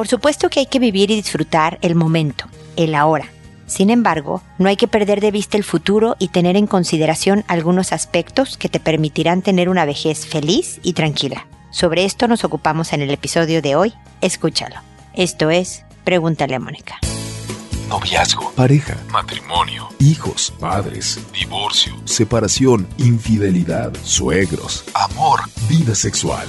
Por supuesto que hay que vivir y disfrutar el momento, el ahora. Sin embargo, no hay que perder de vista el futuro y tener en consideración algunos aspectos que te permitirán tener una vejez feliz y tranquila. Sobre esto nos ocupamos en el episodio de hoy. Escúchalo. Esto es Pregúntale a Mónica. Noviazgo, pareja, matrimonio, hijos, padres, divorcio, separación, infidelidad, suegros, amor, vida sexual.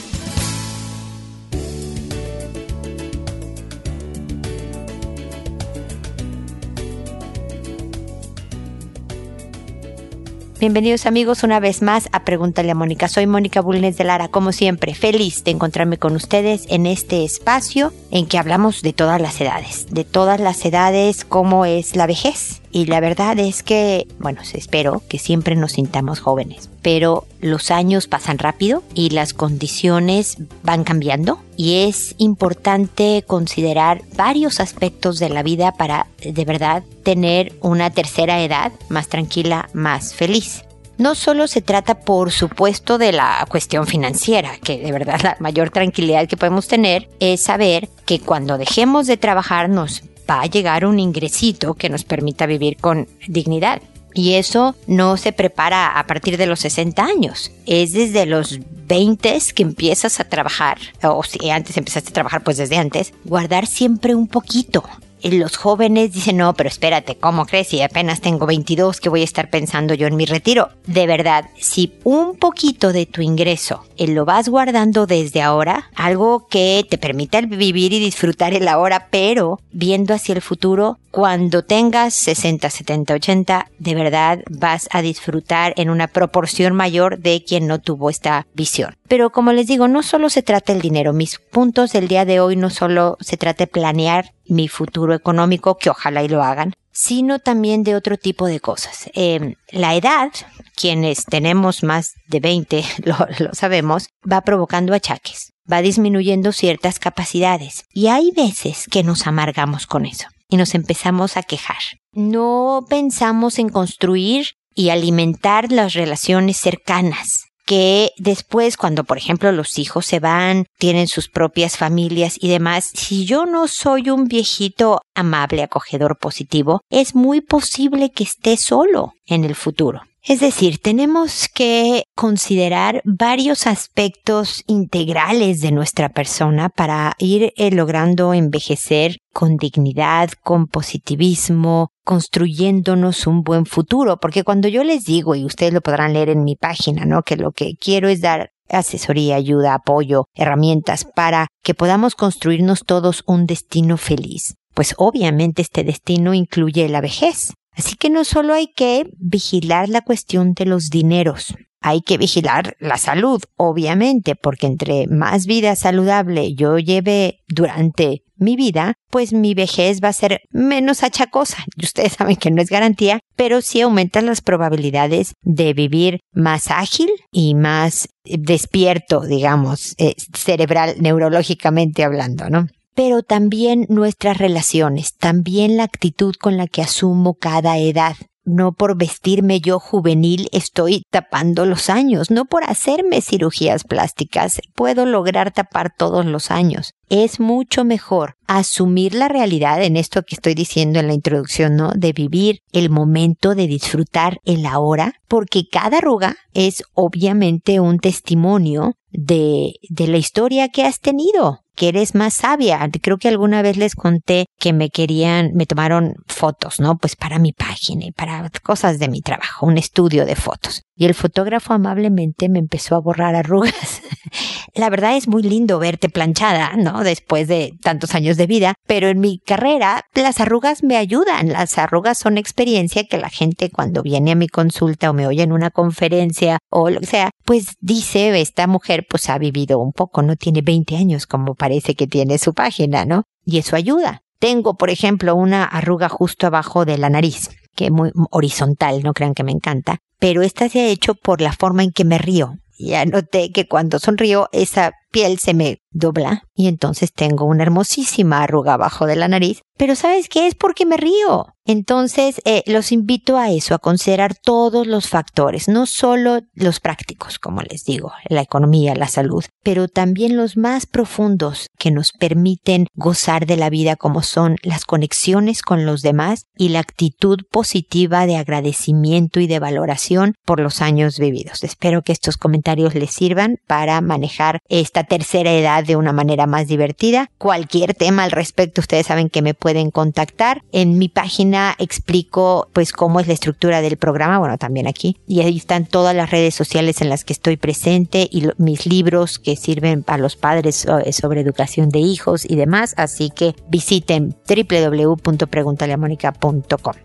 Bienvenidos amigos una vez más a Pregúntale a Mónica. Soy Mónica Bulnes de Lara, como siempre, feliz de encontrarme con ustedes en este espacio en que hablamos de todas las edades, de todas las edades, cómo es la vejez. Y la verdad es que, bueno, espero que siempre nos sintamos jóvenes, pero los años pasan rápido y las condiciones van cambiando y es importante considerar varios aspectos de la vida para de verdad tener una tercera edad más tranquila, más feliz. No solo se trata, por supuesto, de la cuestión financiera, que de verdad la mayor tranquilidad que podemos tener es saber que cuando dejemos de trabajar nos va a llegar un ingresito que nos permita vivir con dignidad. Y eso no se prepara a partir de los 60 años. Es desde los 20 que empiezas a trabajar, o si antes empezaste a trabajar, pues desde antes, guardar siempre un poquito los jóvenes dicen, no, pero espérate, ¿cómo crees? Si apenas tengo 22, ¿qué voy a estar pensando yo en mi retiro? De verdad, si un poquito de tu ingreso lo vas guardando desde ahora, algo que te permita vivir y disfrutar el ahora, pero viendo hacia el futuro, cuando tengas 60, 70, 80, de verdad vas a disfrutar en una proporción mayor de quien no tuvo esta visión. Pero como les digo, no solo se trata el dinero. Mis puntos del día de hoy no solo se trata de planear mi futuro económico, que ojalá y lo hagan, sino también de otro tipo de cosas. Em, la edad, quienes tenemos más de 20 lo, lo sabemos, va provocando achaques, va disminuyendo ciertas capacidades y hay veces que nos amargamos con eso y nos empezamos a quejar. No pensamos en construir y alimentar las relaciones cercanas que después cuando por ejemplo los hijos se van, tienen sus propias familias y demás, si yo no soy un viejito amable, acogedor, positivo, es muy posible que esté solo en el futuro. Es decir, tenemos que considerar varios aspectos integrales de nuestra persona para ir eh, logrando envejecer con dignidad, con positivismo, construyéndonos un buen futuro. Porque cuando yo les digo, y ustedes lo podrán leer en mi página, ¿no? Que lo que quiero es dar asesoría, ayuda, apoyo, herramientas para que podamos construirnos todos un destino feliz. Pues obviamente este destino incluye la vejez. Así que no solo hay que vigilar la cuestión de los dineros, hay que vigilar la salud, obviamente, porque entre más vida saludable yo lleve durante mi vida, pues mi vejez va a ser menos achacosa. Y ustedes saben que no es garantía, pero sí aumentan las probabilidades de vivir más ágil y más despierto, digamos, eh, cerebral, neurológicamente hablando, ¿no? Pero también nuestras relaciones, también la actitud con la que asumo cada edad. No por vestirme yo juvenil estoy tapando los años, no por hacerme cirugías plásticas puedo lograr tapar todos los años. Es mucho mejor asumir la realidad en esto que estoy diciendo en la introducción, ¿no? De vivir el momento, de disfrutar el ahora, porque cada arruga es obviamente un testimonio de, de la historia que has tenido que eres más sabia. Creo que alguna vez les conté que me querían, me tomaron fotos, ¿no? Pues para mi página y para cosas de mi trabajo, un estudio de fotos. Y el fotógrafo amablemente me empezó a borrar arrugas. La verdad es muy lindo verte planchada, ¿no? Después de tantos años de vida, pero en mi carrera las arrugas me ayudan. Las arrugas son experiencia que la gente cuando viene a mi consulta o me oye en una conferencia o lo que sea, pues dice, esta mujer pues ha vivido un poco, no tiene 20 años como parece que tiene su página, ¿no? Y eso ayuda. Tengo, por ejemplo, una arruga justo abajo de la nariz, que es muy horizontal, no crean que me encanta, pero esta se ha hecho por la forma en que me río. Ya noté que cuando sonrío, esa piel se me dobla y entonces tengo una hermosísima arruga abajo de la nariz. Pero ¿sabes qué? Es porque me río. Entonces, eh, los invito a eso, a considerar todos los factores, no solo los prácticos, como les digo, la economía, la salud, pero también los más profundos que nos permiten gozar de la vida como son las conexiones con los demás y la actitud positiva de agradecimiento y de valoración por los años vividos. Espero que estos comentarios les sirvan para manejar esta tercera edad de una manera más divertida. Cualquier tema al respecto, ustedes saben que me pueden contactar. En mi página explico pues cómo es la estructura del programa, bueno, también aquí. Y ahí están todas las redes sociales en las que estoy presente y mis libros que sirven a los padres eh, sobre educación de hijos y demás. Así que visiten www.preguntaleamónica.com.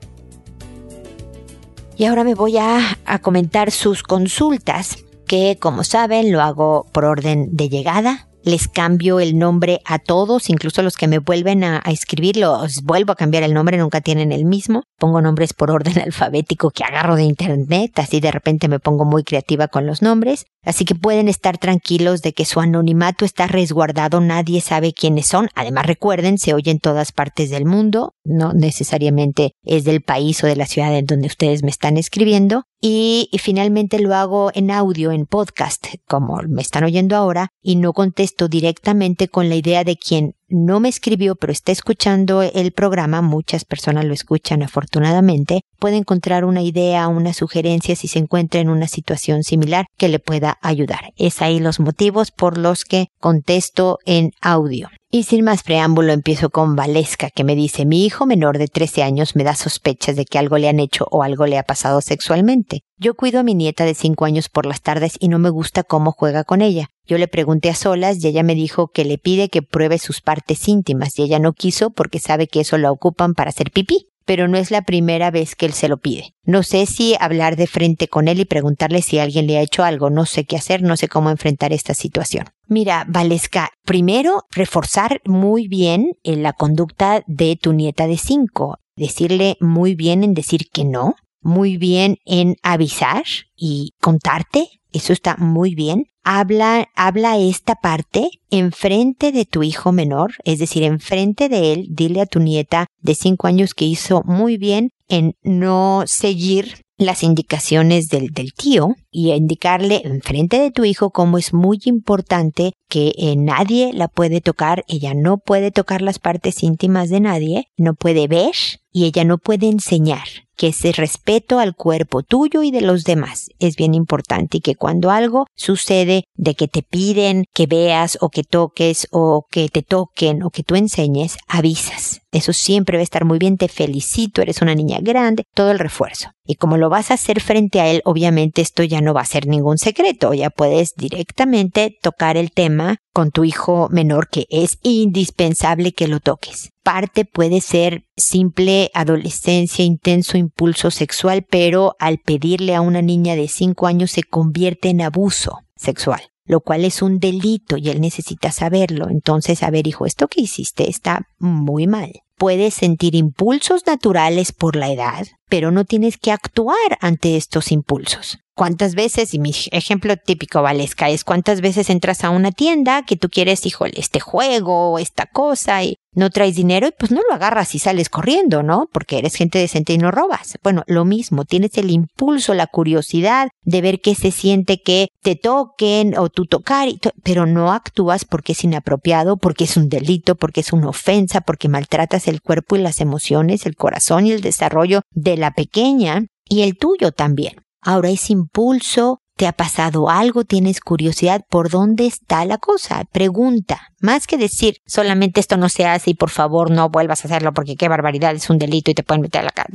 Y ahora me voy a, a comentar sus consultas, que como saben lo hago por orden de llegada les cambio el nombre a todos, incluso los que me vuelven a, escribir, los vuelvo a cambiar el nombre, nunca tienen el mismo. Pongo nombres por orden alfabético que agarro de internet, así de repente me pongo muy creativa con los nombres. Así que pueden estar tranquilos de que su anonimato está resguardado, nadie sabe quiénes son. Además recuerden, se oye en todas partes del mundo, no necesariamente es del país o de la ciudad en donde ustedes me están escribiendo. Y, finalmente lo hago en audio, en podcast, como me están oyendo ahora, y no contesto directamente con la idea de quien no me escribió pero está escuchando el programa, muchas personas lo escuchan afortunadamente, puede encontrar una idea, una sugerencia si se encuentra en una situación similar que le pueda ayudar. Es ahí los motivos por los que contesto en audio. Y sin más preámbulo empiezo con Valesca que me dice mi hijo menor de 13 años me da sospechas de que algo le han hecho o algo le ha pasado sexualmente. Yo cuido a mi nieta de 5 años por las tardes y no me gusta cómo juega con ella. Yo le pregunté a solas y ella me dijo que le pide que pruebe sus partes íntimas y ella no quiso porque sabe que eso la ocupan para hacer pipí pero no es la primera vez que él se lo pide. No sé si hablar de frente con él y preguntarle si alguien le ha hecho algo, no sé qué hacer, no sé cómo enfrentar esta situación. Mira, Valesca, primero reforzar muy bien eh, la conducta de tu nieta de cinco, decirle muy bien en decir que no, muy bien en avisar y contarte, eso está muy bien habla, habla esta parte enfrente de tu hijo menor, es decir, enfrente de él, dile a tu nieta de cinco años que hizo muy bien en no seguir las indicaciones del, del tío y indicarle enfrente de tu hijo cómo es muy importante que eh, nadie la puede tocar, ella no puede tocar las partes íntimas de nadie, no puede ver y ella no puede enseñar que ese respeto al cuerpo tuyo y de los demás es bien importante y que cuando algo sucede de que te piden que veas o que toques o que te toquen o que tú enseñes, avisas. Eso siempre va a estar muy bien, te felicito, eres una niña grande, todo el refuerzo. Y como lo vas a hacer frente a él, obviamente esto ya no va a ser ningún secreto, ya puedes directamente tocar el tema con tu hijo menor que es indispensable que lo toques. Parte puede ser simple adolescencia, intenso impulso sexual, pero al pedirle a una niña de 5 años se convierte en abuso sexual lo cual es un delito y él necesita saberlo. Entonces, a ver, hijo, esto que hiciste está muy mal. Puedes sentir impulsos naturales por la edad, pero no tienes que actuar ante estos impulsos. ¿Cuántas veces, y mi ejemplo típico, Valesca, es cuántas veces entras a una tienda que tú quieres, híjole, este juego o esta cosa y no traes dinero y pues no lo agarras y sales corriendo, ¿no? Porque eres gente decente y no robas. Bueno, lo mismo, tienes el impulso, la curiosidad de ver qué se siente que te toquen o tú tocar, pero no actúas porque es inapropiado, porque es un delito, porque es una ofensa, porque maltratas el cuerpo y las emociones, el corazón y el desarrollo de la pequeña y el tuyo también. Ahora ese impulso, ¿te ha pasado algo? ¿Tienes curiosidad por dónde está la cosa? Pregunta. Más que decir solamente esto no se hace y por favor no vuelvas a hacerlo porque qué barbaridad es un delito y te pueden meter a la cara.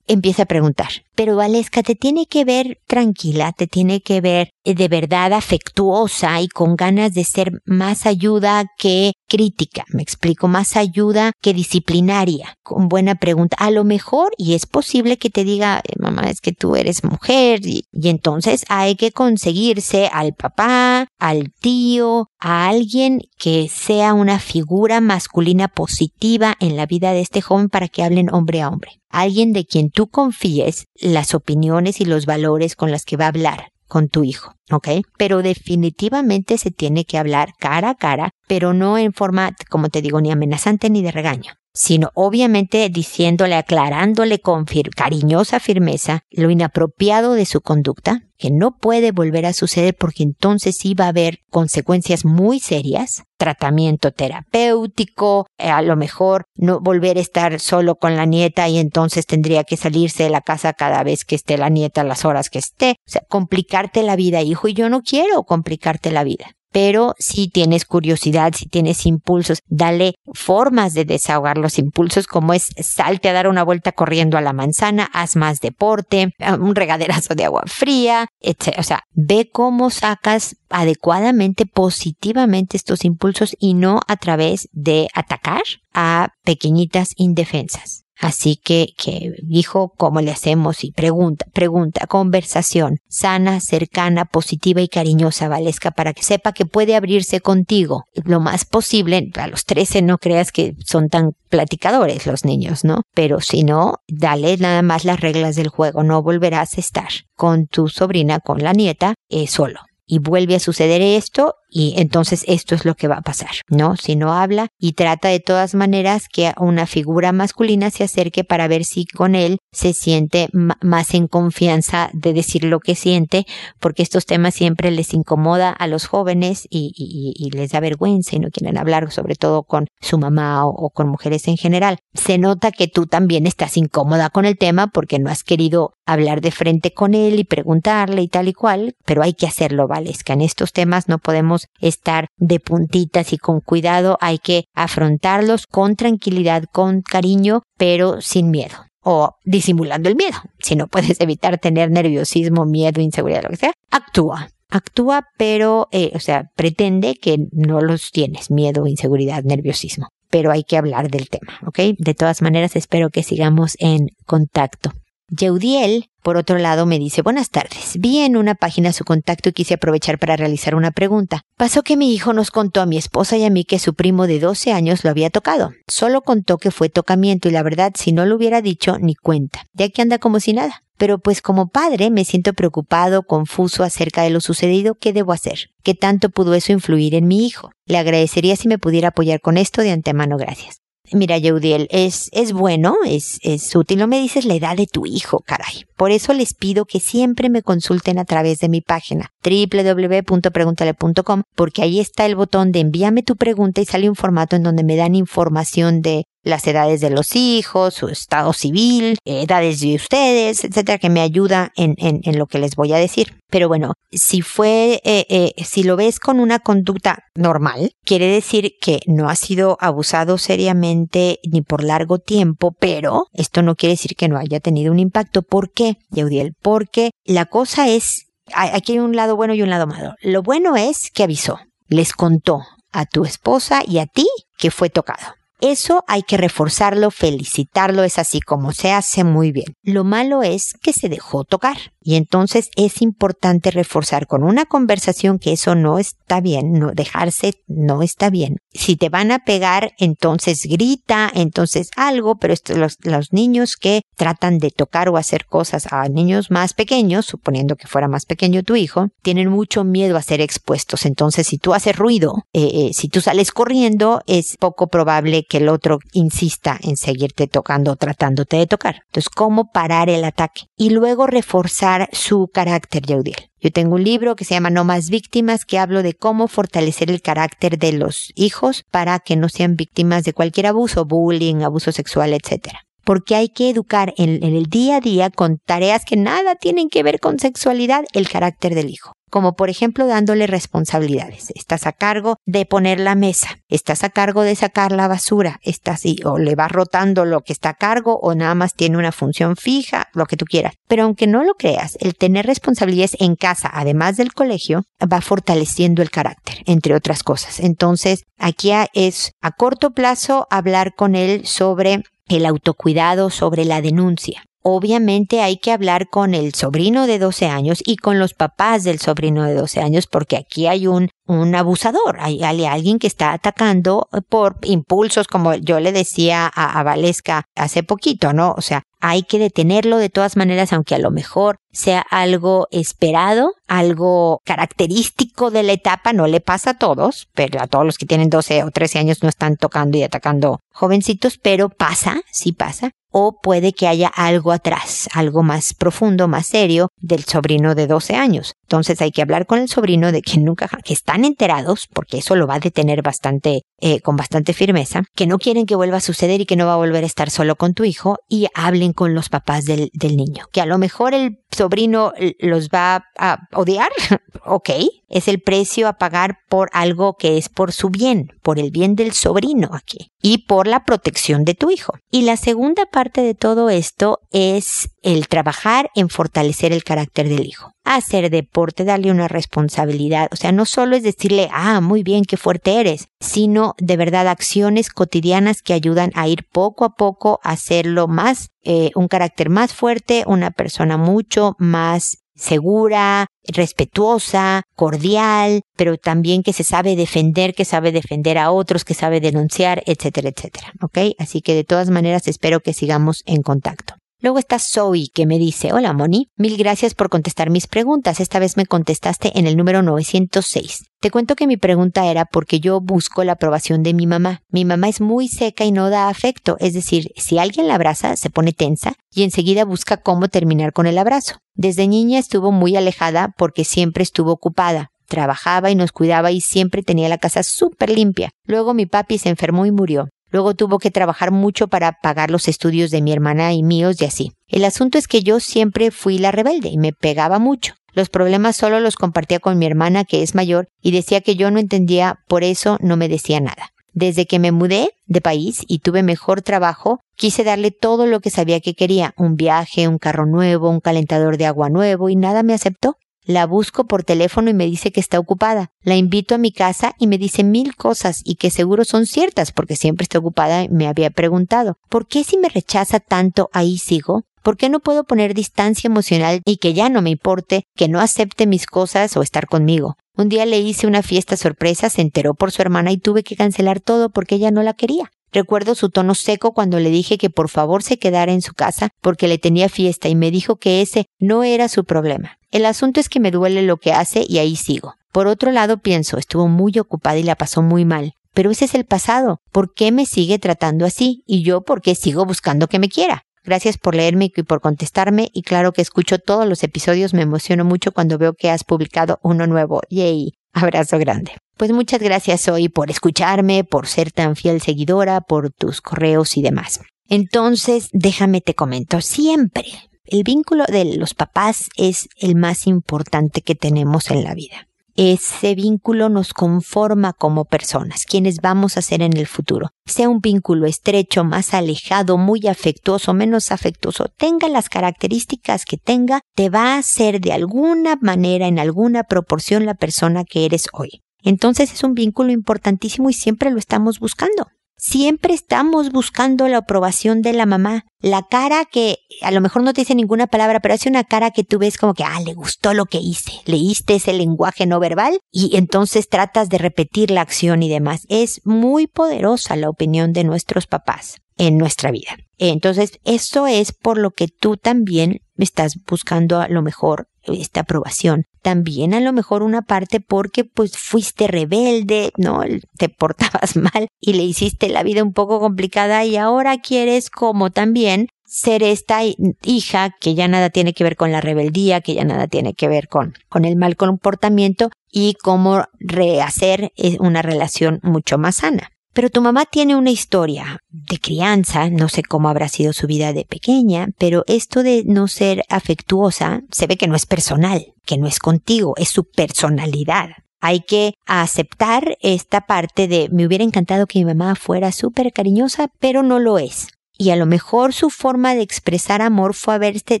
Empieza a preguntar. Pero Valesca te tiene que ver tranquila, te tiene que ver eh, de verdad afectuosa y con ganas de ser más ayuda que crítica. Me explico, más ayuda que disciplinaria. Con buena pregunta. A lo mejor, y es posible que te diga, eh, mamá, es que tú eres mujer, y, y entonces hay que conseguirse al papá, al tío, a alguien que sea una figura masculina positiva en la vida de este joven para que hablen hombre a hombre alguien de quien tú confíes las opiniones y los valores con las que va a hablar. con tu hijo, ¿ok? Pero definitivamente se tiene que hablar cara a cara, pero no en forma, como te digo, ni amenazante ni de regaño sino obviamente diciéndole, aclarándole con cariñosa firmeza lo inapropiado de su conducta, que no puede volver a suceder porque entonces sí va a haber consecuencias muy serias, tratamiento terapéutico, eh, a lo mejor no volver a estar solo con la nieta y entonces tendría que salirse de la casa cada vez que esté la nieta, las horas que esté, o sea, complicarte la vida, hijo, y yo no quiero complicarte la vida pero si tienes curiosidad, si tienes impulsos, dale formas de desahogar los impulsos, como es salte a dar una vuelta corriendo a la manzana, haz más deporte, un regaderazo de agua fría, etc. O sea, ve cómo sacas adecuadamente, positivamente estos impulsos y no a través de atacar a pequeñitas indefensas. Así que, que dijo cómo le hacemos y pregunta, pregunta, conversación sana, cercana, positiva y cariñosa, Valesca, para que sepa que puede abrirse contigo lo más posible. A los 13 no creas que son tan platicadores los niños, ¿no? Pero si no, dale nada más las reglas del juego. No volverás a estar con tu sobrina, con la nieta, eh, solo y vuelve a suceder esto y entonces esto es lo que va a pasar, ¿no? Si no habla y trata de todas maneras que una figura masculina se acerque para ver si con él se siente más en confianza de decir lo que siente, porque estos temas siempre les incomoda a los jóvenes y, les da vergüenza y no quieren hablar, sobre todo con su mamá o con mujeres en general. Se nota que tú también estás incómoda con el tema porque no has querido hablar de frente con él y preguntarle y tal y cual, pero hay que hacerlo, ¿vale? Es que en estos temas no podemos estar de puntitas y con cuidado, hay que afrontarlos con tranquilidad, con cariño, pero sin miedo o disimulando el miedo. Si no puedes evitar tener nerviosismo, miedo, inseguridad, lo que sea, actúa. Actúa, pero, eh, o sea, pretende que no los tienes, miedo, inseguridad, nerviosismo. Pero hay que hablar del tema, ¿ok? De todas maneras, espero que sigamos en contacto. Yeudiel, por otro lado, me dice, buenas tardes. Vi en una página su contacto y quise aprovechar para realizar una pregunta. Pasó que mi hijo nos contó a mi esposa y a mí que su primo de 12 años lo había tocado. Solo contó que fue tocamiento y la verdad, si no lo hubiera dicho, ni cuenta. Ya que anda como si nada. Pero pues como padre me siento preocupado, confuso acerca de lo sucedido, ¿qué debo hacer? ¿Qué tanto pudo eso influir en mi hijo? Le agradecería si me pudiera apoyar con esto de antemano, gracias. Mira, Yeudiel, es, es bueno, es, es útil. No me dices la edad de tu hijo, caray. Por eso les pido que siempre me consulten a través de mi página www.preguntale.com porque ahí está el botón de envíame tu pregunta y sale un formato en donde me dan información de las edades de los hijos, su estado civil, edades de ustedes, etcétera, que me ayuda en, en, lo que les voy a decir. Pero bueno, si fue, eh, eh, si lo ves con una conducta normal, quiere decir que no ha sido abusado seriamente ni por largo tiempo, pero esto no quiere decir que no haya tenido un impacto. ¿Por qué, Yeudiel? Porque la cosa es, aquí hay un lado bueno y un lado malo. Lo bueno es que avisó, les contó a tu esposa y a ti que fue tocado. Eso hay que reforzarlo, felicitarlo, es así como se hace muy bien. Lo malo es que se dejó tocar. Y entonces es importante reforzar con una conversación que eso no está bien, no dejarse no está bien. Si te van a pegar, entonces grita, entonces algo, pero los, niños que tratan de tocar o hacer cosas a niños más pequeños, suponiendo que fuera más pequeño tu hijo, tienen mucho miedo a ser expuestos. Entonces, si tú haces ruido, eh, eh, si tú sales corriendo, es poco probable que el otro insista en seguirte tocando o tratándote de tocar. Entonces, ¿cómo parar el ataque? Y luego reforzar su carácter, Yaudiel. Yo tengo un libro que se llama No más víctimas que hablo de cómo fortalecer el carácter de los hijos para que no sean víctimas de cualquier abuso, bullying, abuso sexual, etc. Porque hay que educar en el día a día con tareas que nada tienen que ver con sexualidad el carácter del hijo como por ejemplo dándole responsabilidades. Estás a cargo de poner la mesa, estás a cargo de sacar la basura, estás o le vas rotando lo que está a cargo o nada más tiene una función fija, lo que tú quieras. Pero aunque no lo creas, el tener responsabilidades en casa, además del colegio, va fortaleciendo el carácter, entre otras cosas. Entonces, aquí es a corto plazo hablar con él sobre el autocuidado, sobre la denuncia obviamente hay que hablar con el sobrino de 12 años y con los papás del sobrino de 12 años porque aquí hay un, un abusador, hay, alguien que está atacando por impulsos como yo le decía a, a Valesca hace poquito, ¿no? O sea, hay que detenerlo de todas maneras, aunque a lo mejor sea algo esperado, algo característico de la etapa, no le pasa a todos, pero a todos los que tienen 12 o 13 años no están tocando y atacando jovencitos, pero pasa, sí pasa, o puede que haya algo atrás, algo más profundo, más serio del sobrino de 12 años. Entonces hay que hablar con el sobrino de que nunca, que están enterados, porque eso lo va a detener bastante, eh, con bastante firmeza, que no quieren que vuelva a suceder y que no va a volver a estar solo con tu hijo y hablen con los papás del, del niño. Que a lo mejor el sobrino los va a odiar, ok, es el precio a pagar por algo que es por su bien, por el bien del sobrino aquí y por la protección de tu hijo. Y la segunda parte de todo esto es el trabajar en fortalecer el carácter del hijo. Hacer deporte, darle una responsabilidad. O sea, no solo es decirle, ah, muy bien, qué fuerte eres, sino de verdad acciones cotidianas que ayudan a ir poco a poco a hacerlo más, eh, un carácter más fuerte, una persona mucho más segura, respetuosa, cordial, pero también que se sabe defender, que sabe defender a otros, que sabe denunciar, etcétera, etcétera. ¿Ok? Así que de todas maneras espero que sigamos en contacto. Luego está Zoe que me dice, hola Moni, mil gracias por contestar mis preguntas. Esta vez me contestaste en el número 906. Te cuento que mi pregunta era porque yo busco la aprobación de mi mamá. Mi mamá es muy seca y no da afecto, es decir, si alguien la abraza, se pone tensa y enseguida busca cómo terminar con el abrazo. Desde niña estuvo muy alejada porque siempre estuvo ocupada. Trabajaba y nos cuidaba y siempre tenía la casa súper limpia. Luego mi papi se enfermó y murió. Luego tuvo que trabajar mucho para pagar los estudios de mi hermana y míos y así. El asunto es que yo siempre fui la rebelde y me pegaba mucho. Los problemas solo los compartía con mi hermana que es mayor y decía que yo no entendía, por eso no me decía nada. Desde que me mudé de país y tuve mejor trabajo, quise darle todo lo que sabía que quería, un viaje, un carro nuevo, un calentador de agua nuevo y nada me aceptó. La busco por teléfono y me dice que está ocupada. La invito a mi casa y me dice mil cosas y que seguro son ciertas porque siempre está ocupada y me había preguntado, ¿por qué si me rechaza tanto ahí sigo? ¿Por qué no puedo poner distancia emocional y que ya no me importe, que no acepte mis cosas o estar conmigo? Un día le hice una fiesta sorpresa, se enteró por su hermana y tuve que cancelar todo porque ella no la quería. Recuerdo su tono seco cuando le dije que por favor se quedara en su casa porque le tenía fiesta y me dijo que ese no era su problema. El asunto es que me duele lo que hace y ahí sigo. Por otro lado pienso, estuvo muy ocupada y la pasó muy mal. Pero ese es el pasado. ¿Por qué me sigue tratando así? Y yo, ¿por qué sigo buscando que me quiera? Gracias por leerme y por contestarme. Y claro que escucho todos los episodios. Me emociono mucho cuando veo que has publicado uno nuevo. Yay. Abrazo grande. Pues muchas gracias hoy por escucharme, por ser tan fiel seguidora, por tus correos y demás. Entonces, déjame te comento, siempre el vínculo de los papás es el más importante que tenemos en la vida. Ese vínculo nos conforma como personas, quienes vamos a ser en el futuro. Sea un vínculo estrecho, más alejado, muy afectuoso, menos afectuoso, tenga las características que tenga, te va a hacer de alguna manera, en alguna proporción, la persona que eres hoy. Entonces es un vínculo importantísimo y siempre lo estamos buscando. Siempre estamos buscando la aprobación de la mamá. La cara que a lo mejor no te dice ninguna palabra, pero hace una cara que tú ves como que, ah, le gustó lo que hice. Leíste ese lenguaje no verbal y entonces tratas de repetir la acción y demás. Es muy poderosa la opinión de nuestros papás en nuestra vida. Entonces, eso es por lo que tú también estás buscando a lo mejor esta aprobación. También a lo mejor una parte porque pues fuiste rebelde, ¿no? Te portabas mal y le hiciste la vida un poco complicada y ahora quieres como también ser esta hija que ya nada tiene que ver con la rebeldía, que ya nada tiene que ver con, con el mal comportamiento y cómo rehacer eh, una relación mucho más sana. Pero tu mamá tiene una historia de crianza, no sé cómo habrá sido su vida de pequeña, pero esto de no ser afectuosa se ve que no es personal, que no es contigo, es su personalidad. Hay que aceptar esta parte de me hubiera encantado que mi mamá fuera súper cariñosa, pero no lo es. Y a lo mejor su forma de expresar amor fue haberse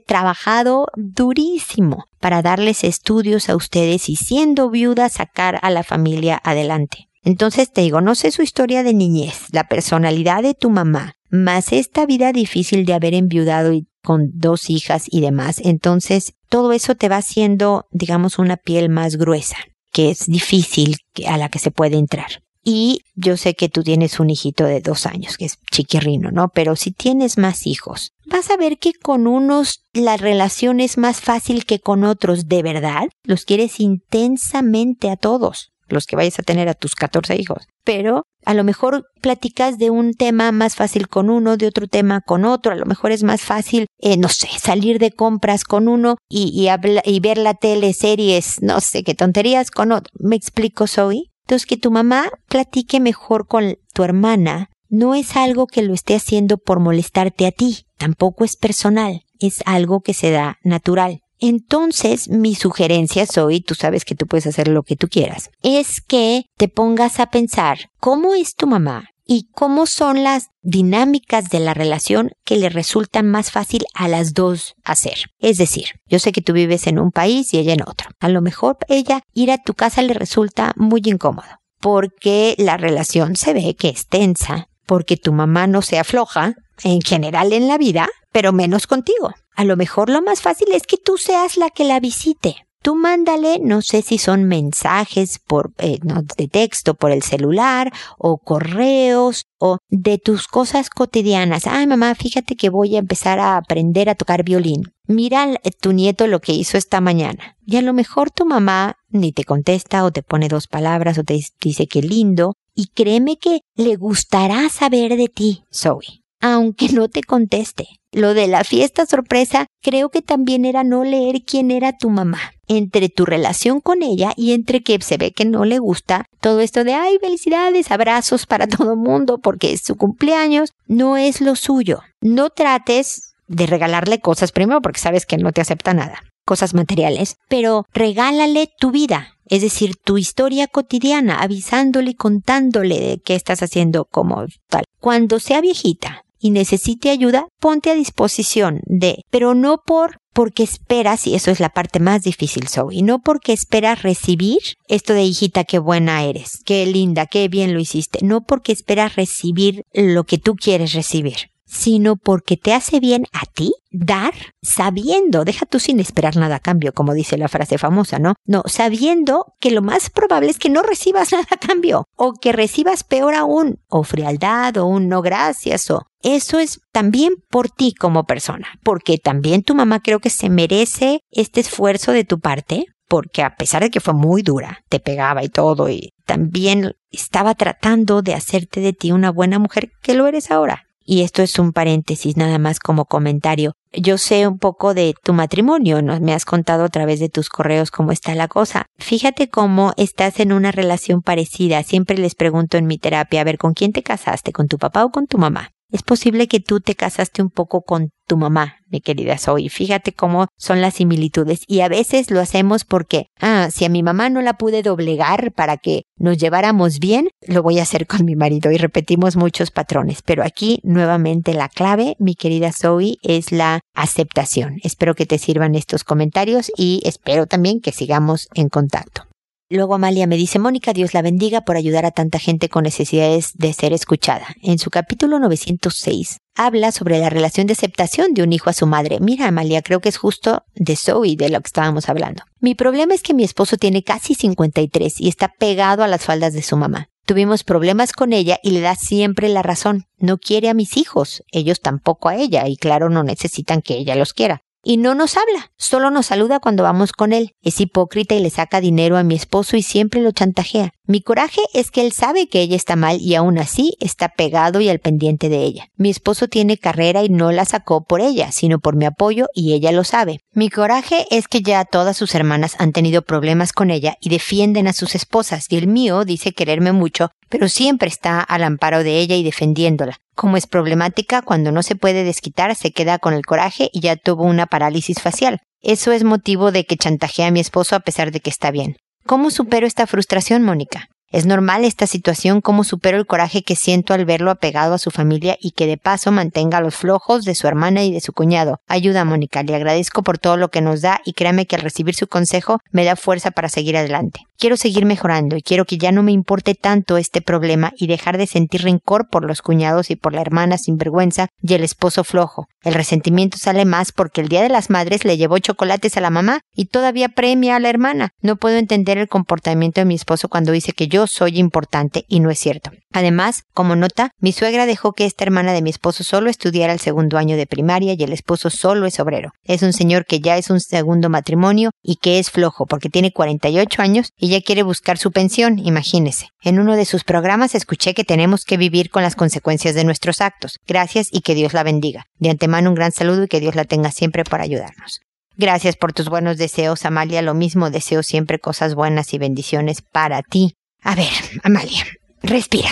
trabajado durísimo para darles estudios a ustedes y siendo viuda sacar a la familia adelante. Entonces te digo, no sé su historia de niñez, la personalidad de tu mamá, más esta vida difícil de haber enviudado y con dos hijas y demás. Entonces, todo eso te va haciendo, digamos, una piel más gruesa, que es difícil a la que se puede entrar. Y yo sé que tú tienes un hijito de dos años, que es chiquirrino, ¿no? Pero si tienes más hijos, vas a ver que con unos la relación es más fácil que con otros, ¿de verdad? Los quieres intensamente a todos los que vayas a tener a tus 14 hijos. Pero a lo mejor platicas de un tema más fácil con uno, de otro tema con otro. A lo mejor es más fácil, eh, no sé, salir de compras con uno y, y, y ver la tele, series, no sé qué tonterías con otro. ¿Me explico, Zoe? Entonces, que tu mamá platique mejor con tu hermana no es algo que lo esté haciendo por molestarte a ti, tampoco es personal, es algo que se da natural. Entonces, mi sugerencia, Zoe, tú sabes que tú puedes hacer lo que tú quieras, es que te pongas a pensar cómo es tu mamá y cómo son las dinámicas de la relación que le resultan más fácil a las dos hacer. Es decir, yo sé que tú vives en un país y ella en otro. A lo mejor ella ir a tu casa le resulta muy incómodo porque la relación se ve que es tensa, porque tu mamá no se afloja en general en la vida, pero menos contigo. A lo mejor lo más fácil es que tú seas la que la visite. Tú mándale, no sé si son mensajes por eh, de texto por el celular o correos o de tus cosas cotidianas. Ay, mamá, fíjate que voy a empezar a aprender a tocar violín. Mira eh, tu nieto lo que hizo esta mañana. Y a lo mejor tu mamá ni te contesta o te pone dos palabras o te dice que lindo. Y créeme que le gustará saber de ti, Zoe aunque no te conteste. Lo de la fiesta sorpresa creo que también era no leer quién era tu mamá. Entre tu relación con ella y entre que se ve que no le gusta todo esto de ay felicidades, abrazos para todo mundo porque es su cumpleaños, no es lo suyo. No trates de regalarle cosas primero porque sabes que no te acepta nada, cosas materiales, pero regálale tu vida, es decir, tu historia cotidiana, avisándole y contándole de qué estás haciendo como tal. Cuando sea viejita, y necesite ayuda, ponte a disposición de, pero no por porque esperas, y eso es la parte más difícil, Zoe, no porque esperas recibir esto de hijita, qué buena eres, qué linda, qué bien lo hiciste, no porque esperas recibir lo que tú quieres recibir sino porque te hace bien a ti dar sabiendo, deja tú sin esperar nada a cambio, como dice la frase famosa, ¿no? No, sabiendo que lo más probable es que no recibas nada a cambio, o que recibas peor aún, o frialdad, o un no gracias, o eso es también por ti como persona, porque también tu mamá creo que se merece este esfuerzo de tu parte, porque a pesar de que fue muy dura, te pegaba y todo, y también estaba tratando de hacerte de ti una buena mujer que lo eres ahora. Y esto es un paréntesis nada más como comentario. Yo sé un poco de tu matrimonio, ¿no? me has contado a través de tus correos cómo está la cosa. Fíjate cómo estás en una relación parecida. Siempre les pregunto en mi terapia, a ver, ¿con quién te casaste? ¿Con tu papá o con tu mamá? Es posible que tú te casaste un poco con tu mamá, mi querida Zoe. Fíjate cómo son las similitudes. Y a veces lo hacemos porque, ah, si a mi mamá no la pude doblegar para que nos lleváramos bien, lo voy a hacer con mi marido. Y repetimos muchos patrones. Pero aquí, nuevamente, la clave, mi querida Zoe, es la aceptación. Espero que te sirvan estos comentarios y espero también que sigamos en contacto. Luego Amalia me dice, Mónica, Dios la bendiga por ayudar a tanta gente con necesidades de ser escuchada. En su capítulo 906 habla sobre la relación de aceptación de un hijo a su madre. Mira, Amalia, creo que es justo de Zoe de lo que estábamos hablando. Mi problema es que mi esposo tiene casi 53 y está pegado a las faldas de su mamá. Tuvimos problemas con ella y le da siempre la razón. No quiere a mis hijos, ellos tampoco a ella y claro no necesitan que ella los quiera y no nos habla, solo nos saluda cuando vamos con él. Es hipócrita y le saca dinero a mi esposo y siempre lo chantajea. Mi coraje es que él sabe que ella está mal y aún así está pegado y al pendiente de ella. Mi esposo tiene carrera y no la sacó por ella, sino por mi apoyo y ella lo sabe. Mi coraje es que ya todas sus hermanas han tenido problemas con ella y defienden a sus esposas y el mío dice quererme mucho, pero siempre está al amparo de ella y defendiéndola. Como es problemática, cuando no se puede desquitar, se queda con el coraje y ya tuvo una parálisis facial. Eso es motivo de que chantajea a mi esposo a pesar de que está bien. ¿Cómo supero esta frustración, Mónica? ¿Es normal esta situación? ¿Cómo supero el coraje que siento al verlo apegado a su familia y que de paso mantenga los flojos de su hermana y de su cuñado? Ayuda, Mónica. Le agradezco por todo lo que nos da y créame que al recibir su consejo me da fuerza para seguir adelante. Quiero seguir mejorando y quiero que ya no me importe tanto este problema y dejar de sentir rencor por los cuñados y por la hermana sinvergüenza y el esposo flojo. El resentimiento sale más porque el Día de las Madres le llevó chocolates a la mamá y todavía premia a la hermana. No puedo entender el comportamiento de mi esposo cuando dice que yo soy importante y no es cierto. Además, como nota, mi suegra dejó que esta hermana de mi esposo solo estudiara el segundo año de primaria y el esposo solo es obrero. Es un señor que ya es un segundo matrimonio y que es flojo porque tiene 48 años y ya quiere buscar su pensión, imagínese. En uno de sus programas escuché que tenemos que vivir con las consecuencias de nuestros actos. Gracias y que Dios la bendiga. De antemano un gran saludo y que Dios la tenga siempre para ayudarnos. Gracias por tus buenos deseos, Amalia. Lo mismo deseo siempre cosas buenas y bendiciones para ti. A ver, Amalia, respira.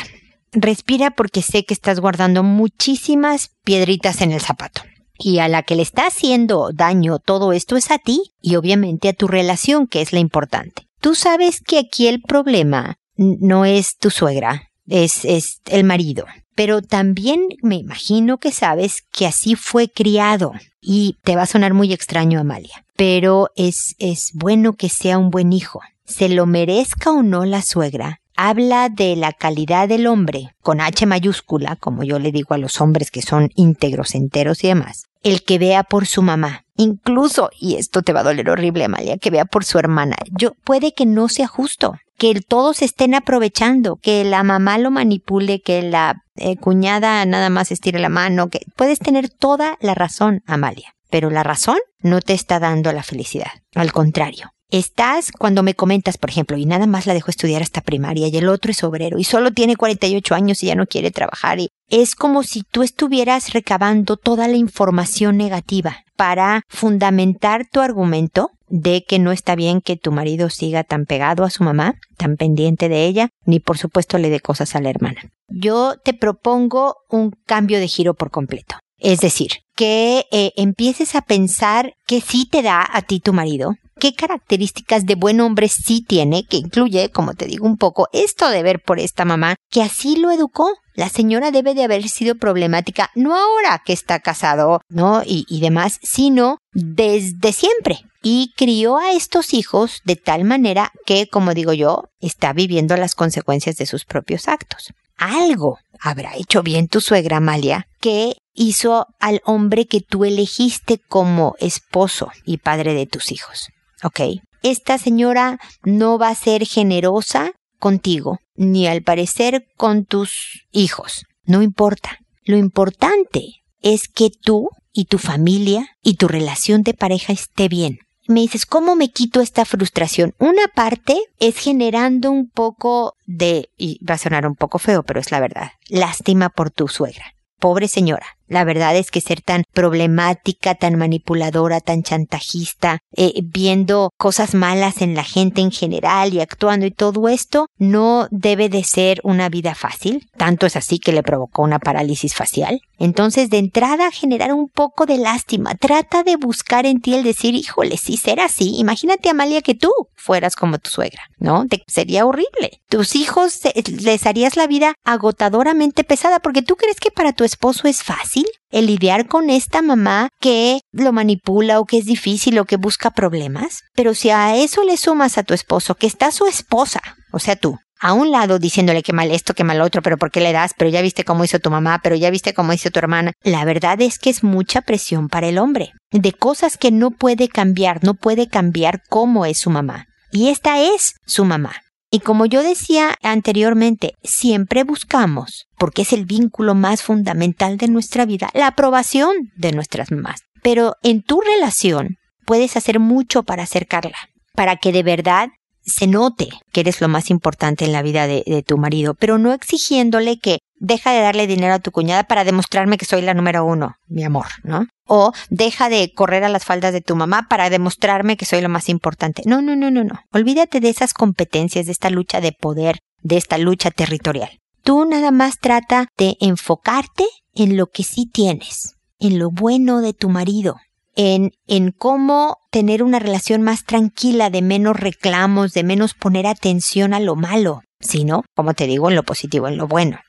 Respira porque sé que estás guardando muchísimas piedritas en el zapato. Y a la que le está haciendo daño todo esto es a ti y obviamente a tu relación, que es la importante. Tú sabes que aquí el problema no es tu suegra, es, es el marido. Pero también me imagino que sabes que así fue criado. Y te va a sonar muy extraño, Amalia. Pero es, es bueno que sea un buen hijo. Se lo merezca o no la suegra, habla de la calidad del hombre, con H mayúscula, como yo le digo a los hombres que son íntegros, enteros y demás, el que vea por su mamá. Incluso, y esto te va a doler horrible, Amalia, que vea por su hermana. Yo, puede que no sea justo, que todos estén aprovechando, que la mamá lo manipule, que la eh, cuñada nada más estire la mano, que puedes tener toda la razón, Amalia. Pero la razón no te está dando la felicidad. Al contrario, Estás cuando me comentas, por ejemplo, y nada más la dejó estudiar hasta primaria y el otro es obrero y solo tiene 48 años y ya no quiere trabajar y es como si tú estuvieras recabando toda la información negativa para fundamentar tu argumento de que no está bien que tu marido siga tan pegado a su mamá, tan pendiente de ella, ni por supuesto le dé cosas a la hermana. Yo te propongo un cambio de giro por completo. Es decir, que eh, empieces a pensar que sí te da a ti tu marido, qué características de buen hombre sí tiene, que incluye, como te digo un poco, esto de ver por esta mamá, que así lo educó. La señora debe de haber sido problemática, no ahora que está casado, ¿no? Y demás, sino desde siempre. Y crió a estos hijos de tal manera que, como digo yo, está viviendo las consecuencias de sus propios actos. Algo habrá hecho bien tu suegra Amalia que hizo al hombre que tú elegiste como esposo y padre de tus hijos. ¿ok? Esta señora no va a ser generosa contigo, ni al parecer con tus hijos. No importa. Lo importante es que tú y tu familia y tu relación de pareja esté bien. Me dices, ¿cómo me quito esta frustración? Una parte es generando un poco de, y va a sonar un poco feo, pero es la verdad, lástima por tu suegra. Pobre señora, la verdad es que ser tan problemática, tan manipuladora, tan chantajista, eh, viendo cosas malas en la gente en general y actuando y todo esto, no debe de ser una vida fácil. Tanto es así que le provocó una parálisis facial. Entonces, de entrada, generar un poco de lástima. Trata de buscar en ti el decir, híjole, si será así, imagínate, Amalia, que tú fueras como tu suegra, ¿no? Te, sería horrible. Tus hijos les harías la vida agotadoramente pesada porque tú crees que para tu esposo es fácil el lidiar con esta mamá que lo manipula o que es difícil o que busca problemas. Pero si a eso le sumas a tu esposo, que está su esposa, o sea tú, a un lado diciéndole que mal esto, que mal otro, pero ¿por qué le das? Pero ya viste cómo hizo tu mamá, pero ya viste cómo hizo tu hermana. La verdad es que es mucha presión para el hombre, de cosas que no puede cambiar, no puede cambiar cómo es su mamá. Y esta es su mamá. Y como yo decía anteriormente, siempre buscamos, porque es el vínculo más fundamental de nuestra vida, la aprobación de nuestras mamás. Pero en tu relación puedes hacer mucho para acercarla, para que de verdad se note que eres lo más importante en la vida de, tu marido, pero no exigiéndole que deja de darle dinero a tu cuñada para demostrarme que soy la número uno, mi amor, ¿no? O deja de correr a las faldas de tu mamá para demostrarme que soy lo más importante. No, no, no, no, no. Olvídate de esas competencias, de esta lucha de poder, de esta lucha territorial. Tú nada más trata de enfocarte en lo que sí tienes, en lo bueno de tu marido, en, en cómo tener una relación más tranquila, de menos reclamos, de menos poner atención a lo malo, sino, como te digo, en lo positivo, en lo bueno.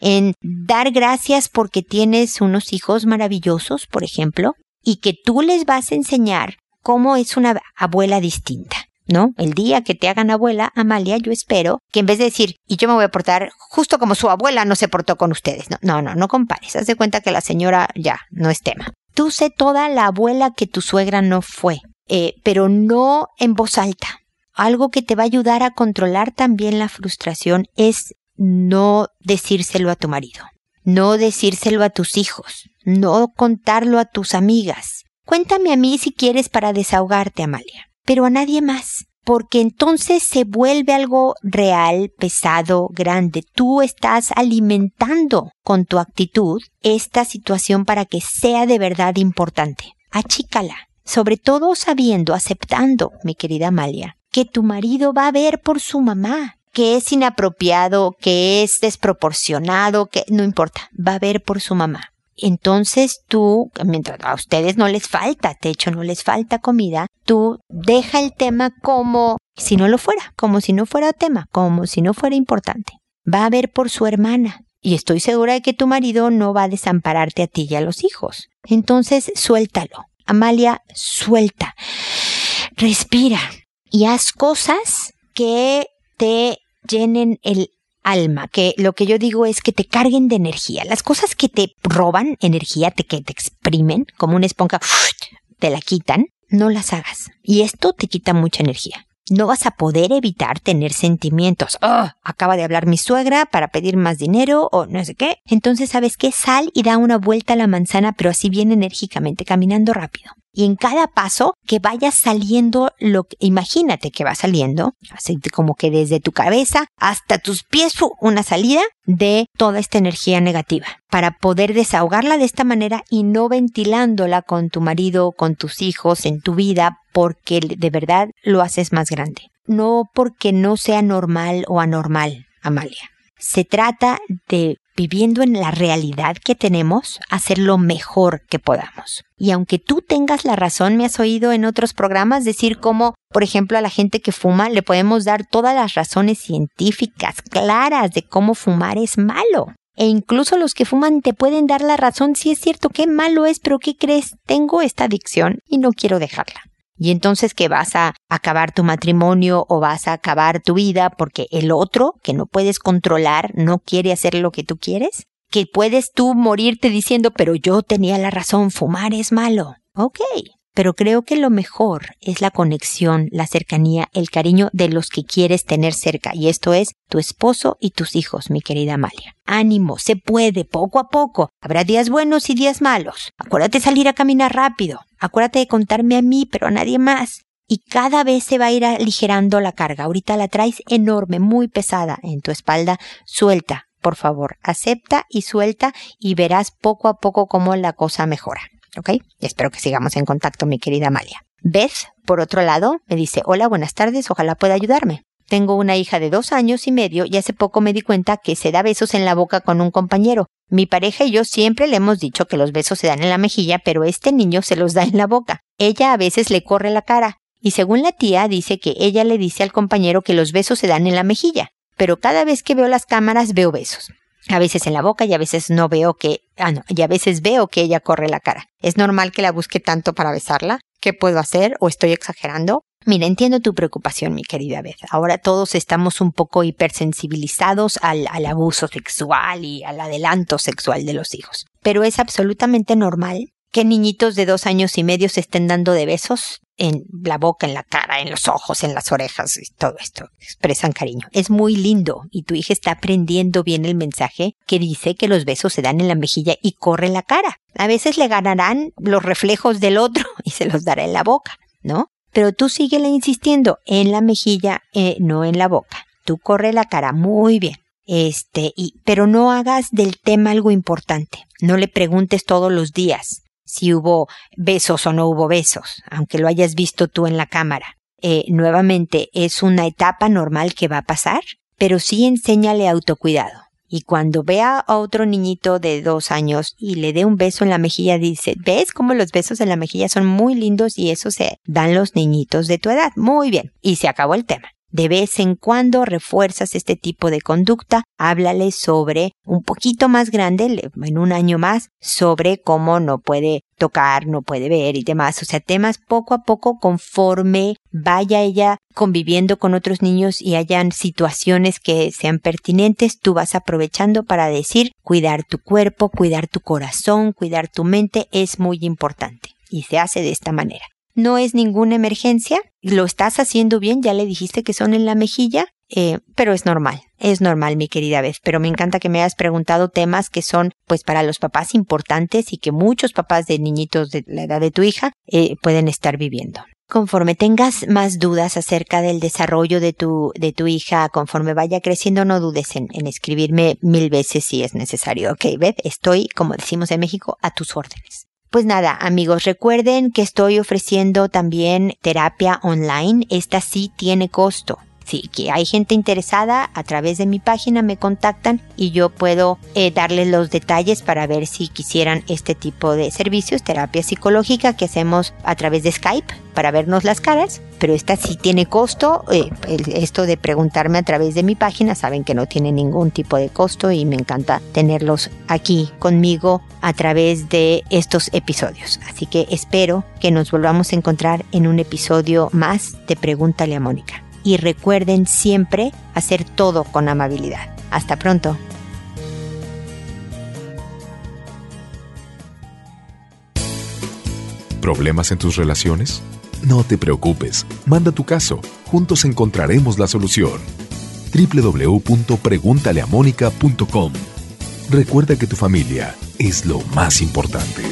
En dar gracias porque tienes unos hijos maravillosos, por ejemplo, y que tú les vas a enseñar cómo es una abuela distinta ¿no? El día que te hagan abuela, Amalia, yo espero que en vez de decir, y yo me voy a portar justo como su abuela no se portó con ustedes, no, no, no, no compares, haz de cuenta que la señora ya no es tema. Tú sé toda la abuela que tu suegra no fue, eh, pero no en voz alta. Algo que te va a ayudar a controlar también la frustración es no decírselo a tu marido, no decírselo a tus hijos, no contarlo a tus amigas. Cuéntame a mí si quieres para desahogarte, Amalia, pero a nadie más, porque entonces se vuelve algo real, pesado, grande. Tú estás alimentando con tu actitud esta situación para que sea de verdad importante. Achícala, sobre todo sabiendo, aceptando, mi querida Amalia, que tu marido va a ver por su mamá, que es inapropiado, que es desproporcionado, que no importa, va a ver por su mamá. Entonces tú, mientras a ustedes no les falta techo, no les falta comida, tú deja el tema como si no lo fuera, como si no fuera tema, como si no fuera importante. Va a ver por su hermana. Y estoy segura de que tu marido no va a desampararte a ti y a los hijos. Entonces suéltalo. Amalia, suelta. Respira. Y haz cosas que te llenen el alma, que lo que yo digo es que te carguen de energía. Las cosas que te roban energía, te, que te exprimen, como una esponja, te la quitan, no las hagas. Y esto te quita mucha energía. No vas a poder evitar tener sentimientos. Oh, acaba de hablar mi suegra para pedir más dinero o no sé qué. Entonces, ¿sabes qué? Sal y da una vuelta a la manzana, pero así bien enérgicamente, caminando rápido y en cada paso que vaya saliendo lo que, imagínate que va saliendo, así como que desde tu cabeza hasta tus pies una salida de toda esta energía negativa para poder desahogarla de esta manera y no ventilándola con tu marido, con tus hijos, en tu vida, porque de verdad lo haces más grande. No porque no sea normal o anormal, Amalia. Se trata de viviendo en la realidad que tenemos, hacer lo mejor que podamos. Y aunque tú tengas la razón, me has oído en otros programas decir cómo, por ejemplo, a la gente que fuma le podemos dar todas las razones científicas claras de cómo fumar es malo. E incluso los que fuman te pueden dar la razón si es cierto que malo es, pero ¿qué crees? Tengo esta adicción y no quiero dejarla. Y entonces que vas a acabar tu matrimonio o vas a acabar tu vida porque el otro, que no puedes controlar, no quiere hacer lo que tú quieres. Que puedes tú morirte diciendo, pero yo tenía la razón, fumar es malo. Ok, pero creo que lo mejor es la conexión, la cercanía, el cariño de los que quieres tener cerca, y esto es tu esposo y tus hijos, mi querida Amalia. Ánimo, se puede, poco a poco. Habrá días buenos y días malos. Acuérdate de salir a caminar rápido. Acuérdate de contarme a mí, pero a nadie más. Y cada vez se va a ir aligerando la carga. Ahorita la traes enorme, muy pesada en tu espalda. Suelta, por favor. Acepta y suelta y verás poco a poco cómo la cosa mejora. ¿Ok? Espero que sigamos en contacto, mi querida Amalia. Beth, por otro lado, me dice, hola, buenas tardes, ojalá pueda ayudarme. Tengo una hija de dos años y medio y hace poco me di cuenta que se da besos en la boca con un compañero. Mi pareja y yo siempre le hemos dicho que los besos se dan en la mejilla, pero este niño se los da en la boca. Ella a veces le corre la cara. Y según la tía, dice que ella le dice al compañero que los besos se dan en la mejilla. Pero cada vez que veo las cámaras veo besos a veces en la boca y a veces no veo que, ah, no, y a veces veo que ella corre la cara. ¿Es normal que la busque tanto para besarla? ¿Qué puedo hacer? ¿O estoy exagerando? Mira, entiendo tu preocupación, mi querida Beth. Ahora todos estamos un poco hipersensibilizados al, al abuso sexual y al adelanto sexual de los hijos. Pero es absolutamente normal que niñitos de dos años y medio se estén dando de besos en la boca, en la cara, en los ojos, en las orejas y todo esto. Expresan cariño. Es muy lindo y tu hija está aprendiendo bien el mensaje que dice que los besos se dan en la mejilla y corre la cara. A veces le ganarán los reflejos del otro y se los dará en la boca, ¿no? Pero tú síguele insistiendo en la mejilla, eh, no en la boca. Tú corre la cara muy bien. Este, y, pero no hagas del tema algo importante. No le preguntes todos los días si hubo besos o no hubo besos, aunque lo hayas visto tú en la cámara. Eh, nuevamente, es una etapa normal que va a pasar, pero sí enséñale autocuidado. Y cuando vea a otro niñito de dos años y le dé un beso en la mejilla, dice, ¿ves cómo los besos en la mejilla son muy lindos y eso se dan los niñitos de tu edad? Muy bien. Y se acabó el tema. De vez en cuando refuerzas este tipo de conducta, háblale sobre un poquito más grande, en un año más, sobre cómo no puede tocar, no puede ver y demás. O sea, temas poco a poco conforme vaya ella conviviendo con otros niños y hayan situaciones que sean pertinentes, tú vas aprovechando para decir cuidar tu cuerpo, cuidar tu corazón, cuidar tu mente es muy importante. Y se hace de esta manera no es ninguna emergencia, lo estás haciendo bien, ya le dijiste que son en la mejilla, eh, pero es normal, es normal, mi querida Beth. Pero me encanta que me hayas preguntado temas que son, pues, para los papás importantes y que muchos papás de niñitos de la edad de tu hija eh, pueden estar viviendo. Conforme tengas más dudas acerca del desarrollo de tu, de tu hija, conforme vaya creciendo, no dudes en, en escribirme mil veces si es necesario. Ok, Beth, estoy, como decimos en México, a tus órdenes. Pues nada, amigos, recuerden que estoy ofreciendo también terapia online. Esta sí tiene costo. Sí, que hay gente interesada, a través de mi página me contactan y yo puedo eh, darles los detalles para ver si quisieran este tipo de servicios, terapia psicológica que hacemos a través de Skype para vernos las caras, pero esta sí tiene costo. Eh, esto de preguntarme a través de mi página, saben que no tiene ningún tipo de costo y me encanta tenerlos aquí conmigo a través de estos episodios. Así que espero que nos volvamos a encontrar en un episodio más de Pregúntale a Mónica y recuerden siempre hacer todo con amabilidad. Hasta pronto. ¿Problemas en tus relaciones? No te preocupes, manda tu caso, juntos encontraremos la solución. www.preguntaleamónica.com Recuerda que tu familia es lo más importante.